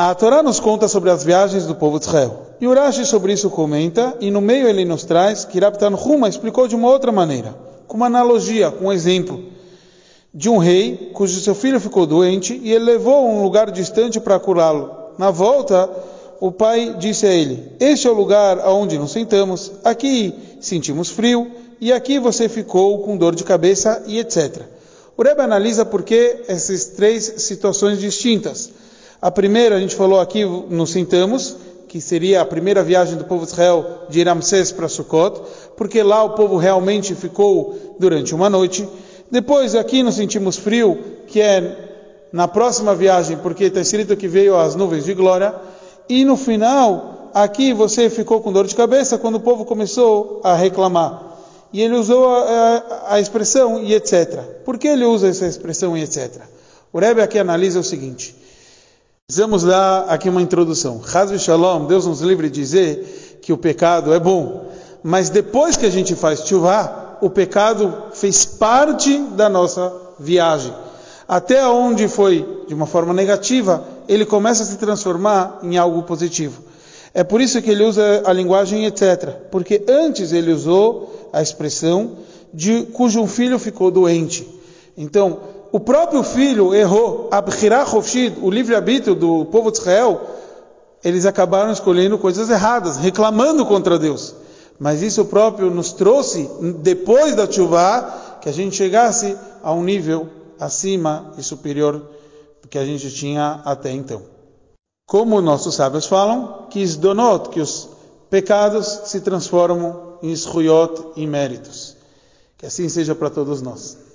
A Torá nos conta sobre as viagens do povo de Israel. E Urashi sobre isso comenta, e no meio ele nos traz que Rabtan Huma explicou de uma outra maneira, com uma analogia, com um exemplo, de um rei cujo seu filho ficou doente e ele levou a um lugar distante para curá-lo. Na volta, o pai disse a ele: Este é o lugar aonde nos sentamos, aqui sentimos frio, e aqui você ficou com dor de cabeça e etc. O Rebbe analisa por que essas três situações distintas. A primeira, a gente falou aqui, nos sentamos, que seria a primeira viagem do povo de Israel de Ramsés para Sukkot, porque lá o povo realmente ficou durante uma noite. Depois, aqui nos sentimos frio, que é na próxima viagem, porque está escrito que veio as nuvens de glória. E no final, aqui você ficou com dor de cabeça quando o povo começou a reclamar. E ele usou a, a, a expressão e etc. Por que ele usa essa expressão e etc? O Rebbe aqui analisa o seguinte. Precisamos dar aqui uma introdução. Hazvi Shalom, Deus nos livre de dizer que o pecado é bom. Mas depois que a gente faz chuvá, o pecado fez parte da nossa viagem. Até onde foi de uma forma negativa, ele começa a se transformar em algo positivo. É por isso que ele usa a linguagem etc. Porque antes ele usou a expressão de cujo filho ficou doente. Então, o próprio filho errou, o livre-arbítrio do povo de Israel, eles acabaram escolhendo coisas erradas, reclamando contra Deus. Mas isso próprio nos trouxe, depois da chuva, que a gente chegasse a um nível acima e superior do que a gente tinha até então. Como nossos sábios falam, que isdonot, que os pecados se transformam em esruyot, em méritos. Que assim seja para todos nós.